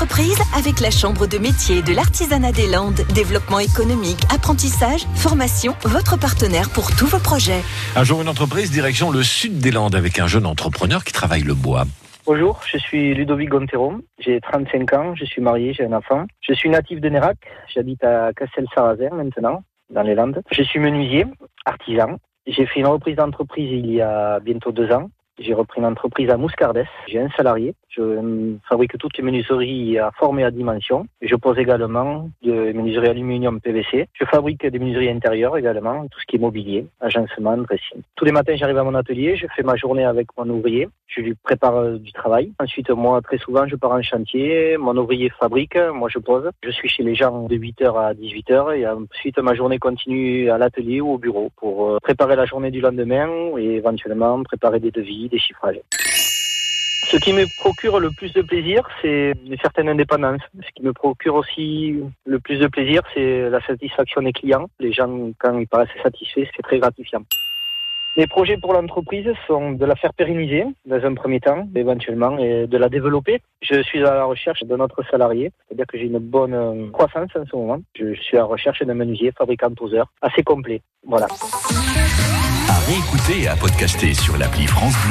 entreprise avec la Chambre de métier de l'artisanat des Landes. Développement économique, apprentissage, formation, votre partenaire pour tous vos projets. Un jour, une entreprise, direction le sud des Landes avec un jeune entrepreneur qui travaille le bois. Bonjour, je suis Ludovic Gontero, j'ai 35 ans, je suis marié, j'ai un enfant. Je suis natif de Nérac, j'habite à Castel-Sarrazin maintenant, dans les Landes. Je suis menuisier, artisan. J'ai fait une reprise d'entreprise il y a bientôt deux ans. J'ai repris une entreprise à Mouscardès. J'ai un salarié. Je fabrique toutes les menuiseries à forme et à dimension. Je pose également des menuiseries aluminium PVC. Je fabrique des menuiseries intérieures également, tout ce qui est mobilier, agencement, dressing. Tous les matins, j'arrive à mon atelier, je fais ma journée avec mon ouvrier. Je lui prépare euh, du travail. Ensuite, moi, très souvent, je pars en chantier. Mon ouvrier fabrique, moi, je pose. Je suis chez les gens de 8h à 18h et ensuite, ma journée continue à l'atelier ou au bureau pour euh, préparer la journée du lendemain et éventuellement préparer des devis, des chiffrages. Ce qui me procure le plus de plaisir, c'est une certaine indépendance. Ce qui me procure aussi le plus de plaisir, c'est la satisfaction des clients. Les gens, quand ils paraissent satisfaits, c'est très gratifiant. Les projets pour l'entreprise sont de la faire pérenniser dans un premier temps, éventuellement, et de la développer. Je suis à la recherche d'un autre salarié, c'est-à-dire que j'ai une bonne croissance en ce moment. Je suis à la recherche d'un menuisier fabricant toseur assez complet. Voilà. À réécouter et à podcaster sur l'appli France Bleu.